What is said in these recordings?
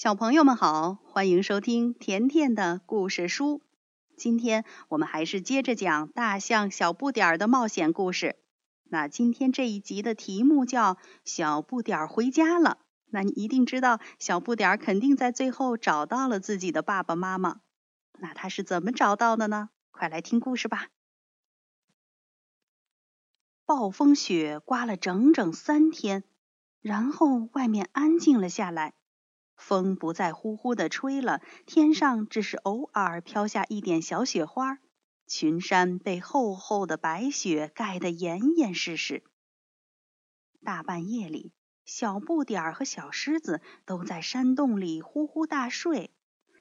小朋友们好，欢迎收听甜甜的故事书。今天我们还是接着讲大象小不点儿的冒险故事。那今天这一集的题目叫《小不点儿回家了》。那你一定知道，小不点儿肯定在最后找到了自己的爸爸妈妈。那他是怎么找到的呢？快来听故事吧。暴风雪刮了整整三天，然后外面安静了下来。风不再呼呼的吹了，天上只是偶尔飘下一点小雪花，群山被厚厚的白雪盖得严严实实。大半夜里，小不点儿和小狮子都在山洞里呼呼大睡。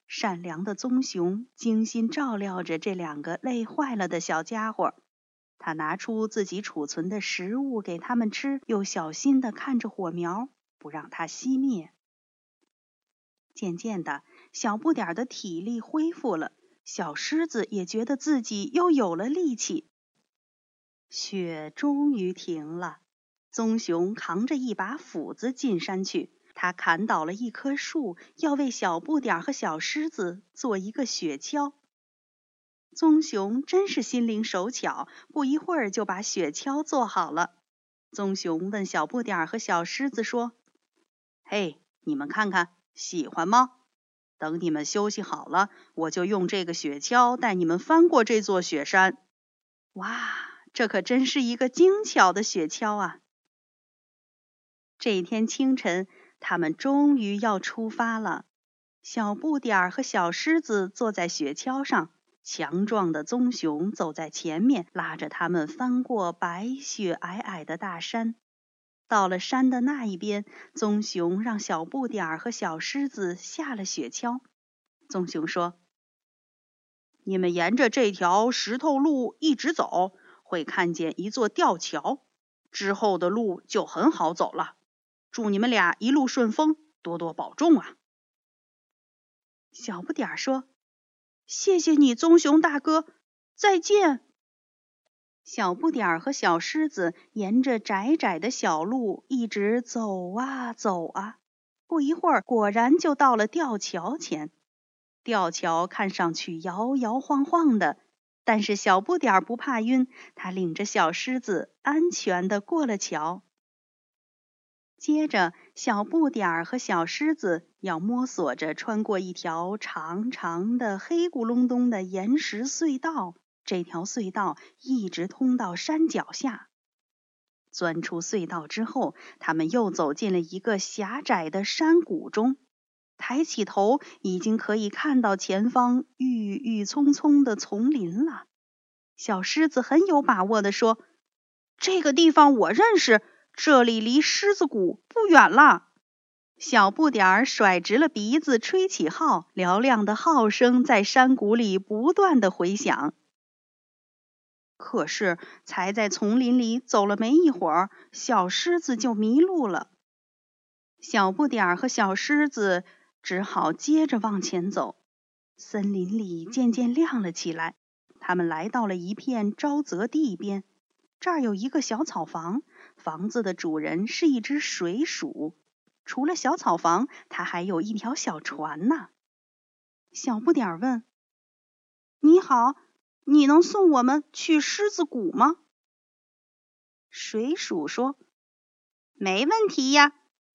善良的棕熊精心照料着这两个累坏了的小家伙，他拿出自己储存的食物给他们吃，又小心的看着火苗，不让它熄灭。渐渐的，小不点儿的体力恢复了，小狮子也觉得自己又有了力气。雪终于停了，棕熊扛着一把斧子进山去，他砍倒了一棵树，要为小不点儿和小狮子做一个雪橇。棕熊真是心灵手巧，不一会儿就把雪橇做好了。棕熊问小不点儿和小狮子说：“嘿，你们看看。”喜欢吗？等你们休息好了，我就用这个雪橇带你们翻过这座雪山。哇，这可真是一个精巧的雪橇啊！这一天清晨，他们终于要出发了。小不点儿和小狮子坐在雪橇上，强壮的棕熊走在前面，拉着他们翻过白雪皑皑的大山。到了山的那一边，棕熊让小不点儿和小狮子下了雪橇。棕熊说：“你们沿着这条石头路一直走，会看见一座吊桥，之后的路就很好走了。祝你们俩一路顺风，多多保重啊！”小不点儿说：“谢谢你，棕熊大哥，再见。”小不点儿和小狮子沿着窄窄的小路一直走啊走啊，不一会儿，果然就到了吊桥前。吊桥看上去摇摇晃晃的，但是小不点儿不怕晕，他领着小狮子安全的过了桥。接着，小不点儿和小狮子要摸索着穿过一条长长的、黑咕隆咚的岩石隧道。这条隧道一直通到山脚下。钻出隧道之后，他们又走进了一个狭窄的山谷中。抬起头，已经可以看到前方郁郁葱葱的丛林了。小狮子很有把握地说：“这个地方我认识，这里离狮子谷不远了。”小不点儿甩直了鼻子，吹起号，嘹亮的号声在山谷里不断的回响。可是，才在丛林里走了没一会儿，小狮子就迷路了。小不点儿和小狮子只好接着往前走。森林里渐渐亮了起来，他们来到了一片沼泽地边。这儿有一个小草房，房子的主人是一只水鼠。除了小草房，它还有一条小船呢。小不点儿问：“你好。”你能送我们去狮子谷吗？水鼠说：“没问题呀，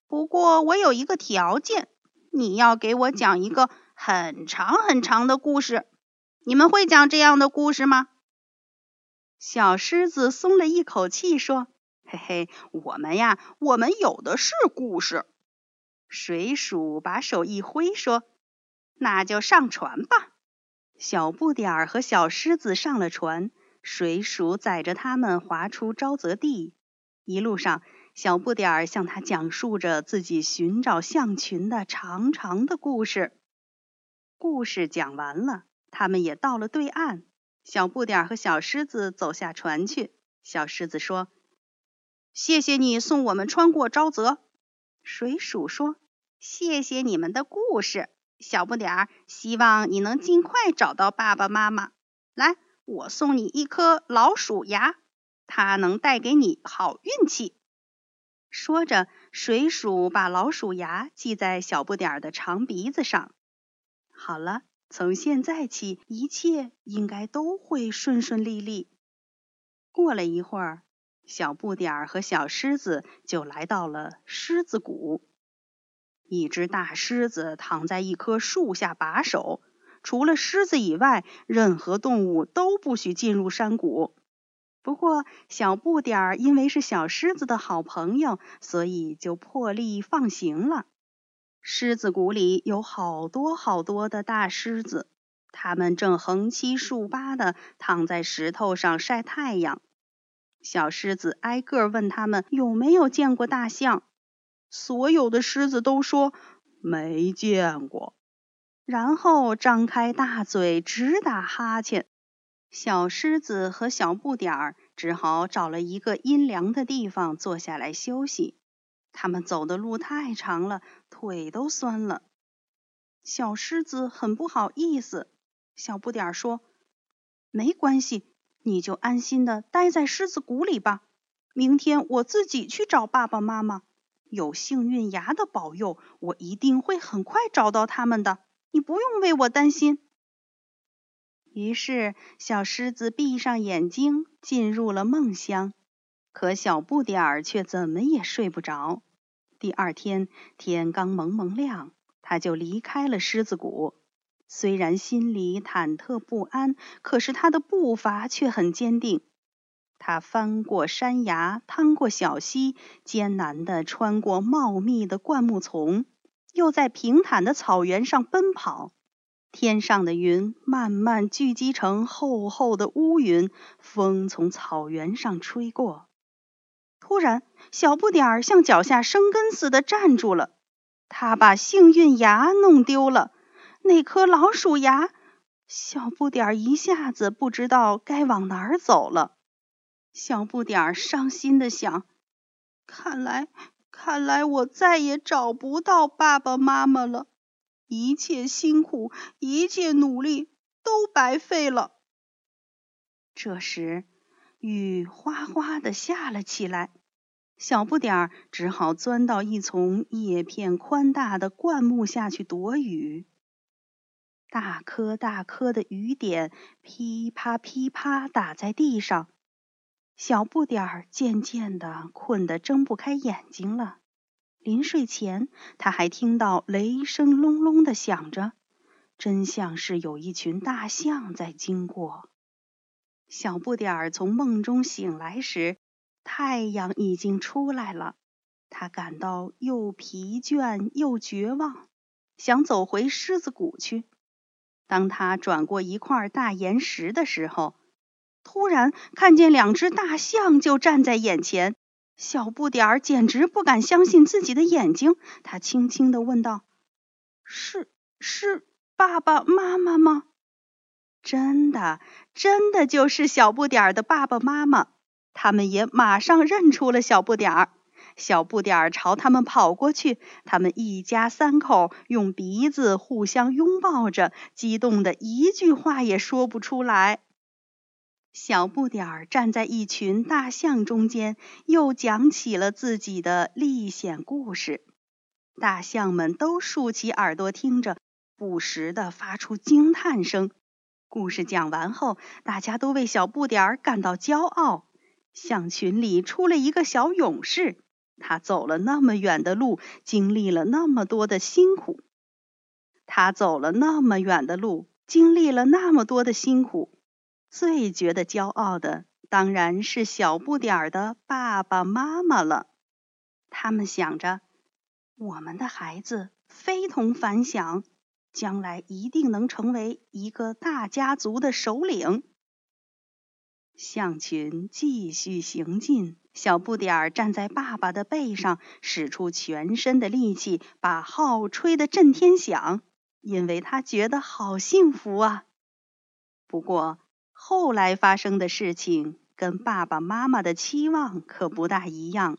不过我有一个条件，你要给我讲一个很长很长的故事。你们会讲这样的故事吗？”小狮子松了一口气说：“嘿嘿，我们呀，我们有的是故事。”水鼠把手一挥说：“那就上船吧。”小不点儿和小狮子上了船，水鼠载着他们划出沼泽地。一路上，小不点儿向他讲述着自己寻找象群的长长的故事。故事讲完了，他们也到了对岸。小不点儿和小狮子走下船去。小狮子说：“谢谢你送我们穿过沼泽。”水鼠说：“谢谢你们的故事。”小不点儿，希望你能尽快找到爸爸妈妈。来，我送你一颗老鼠牙，它能带给你好运气。说着，水鼠把老鼠牙系在小不点儿的长鼻子上。好了，从现在起，一切应该都会顺顺利利。过了一会儿，小不点儿和小狮子就来到了狮子谷。一只大狮子躺在一棵树下把守，除了狮子以外，任何动物都不许进入山谷。不过，小不点儿因为是小狮子的好朋友，所以就破例放行了。狮子谷里有好多好多的大狮子，它们正横七竖八的躺在石头上晒太阳。小狮子挨个问他们有没有见过大象，所有的狮子都说没见过，然后张开大嘴直打哈欠。小狮子和小不点儿只好找了一个阴凉的地方坐下来休息。他们走的路太长了，腿都酸了。小狮子很不好意思。小不点儿说：“没关系，你就安心的待在狮子谷里吧。明天我自己去找爸爸妈妈。有幸运牙的保佑，我一定会很快找到他们的。你不用为我担心。”于是，小狮子闭上眼睛，进入了梦乡。可小不点儿却怎么也睡不着。第二天天刚蒙蒙亮，他就离开了狮子谷。虽然心里忐忑不安，可是他的步伐却很坚定。他翻过山崖，趟过小溪，艰难地穿过茂密的灌木丛，又在平坦的草原上奔跑。天上的云慢慢聚集成厚厚的乌云，风从草原上吹过。突然，小不点儿像脚下生根似的站住了。他把幸运牙弄丢了，那颗老鼠牙。小不点儿一下子不知道该往哪儿走了。小不点儿伤心的想：看来，看来我再也找不到爸爸妈妈了。一切辛苦，一切努力都白费了。这时，雨哗哗的下了起来，小不点儿只好钻到一丛叶片宽大的灌木下去躲雨。大颗大颗的雨点噼啪噼啪打在地上，小不点儿渐渐的困得睁不开眼睛了。临睡前，他还听到雷声隆隆的响着，真像是有一群大象在经过。小不点儿从梦中醒来时，太阳已经出来了。他感到又疲倦又绝望，想走回狮子谷去。当他转过一块大岩石的时候，突然看见两只大象就站在眼前。小不点儿简直不敢相信自己的眼睛，他轻轻的问道：“是是爸爸妈妈吗？”“真的，真的就是小不点儿的爸爸妈妈。”他们也马上认出了小不点儿。小不点儿朝他们跑过去，他们一家三口用鼻子互相拥抱着，激动的一句话也说不出来。小不点儿站在一群大象中间，又讲起了自己的历险故事。大象们都竖起耳朵听着，不时地发出惊叹声。故事讲完后，大家都为小不点儿感到骄傲。象群里出了一个小勇士，他走了那么远的路，经历了那么多的辛苦。他走了那么远的路，经历了那么多的辛苦。最觉得骄傲的当然是小不点儿的爸爸妈妈了。他们想着，我们的孩子非同凡响，将来一定能成为一个大家族的首领。象群继续行进，小不点儿站在爸爸的背上，使出全身的力气，把号吹得震天响，因为他觉得好幸福啊。不过，后来发生的事情跟爸爸妈妈的期望可不大一样。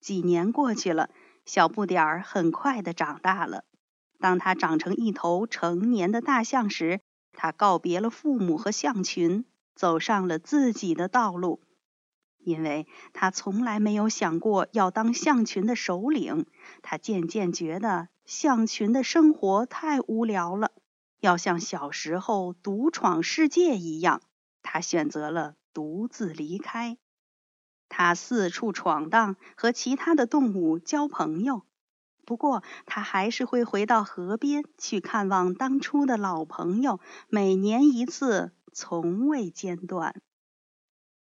几年过去了，小不点儿很快的长大了。当他长成一头成年的大象时，他告别了父母和象群，走上了自己的道路。因为他从来没有想过要当象群的首领。他渐渐觉得象群的生活太无聊了，要像小时候独闯世界一样。他选择了独自离开。他四处闯荡，和其他的动物交朋友。不过，他还是会回到河边去看望当初的老朋友，每年一次，从未间断。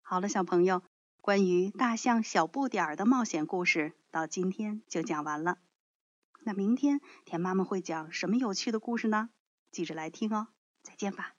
好了，小朋友，关于大象小不点儿的冒险故事到今天就讲完了。那明天田妈妈会讲什么有趣的故事呢？记着来听哦。再见吧。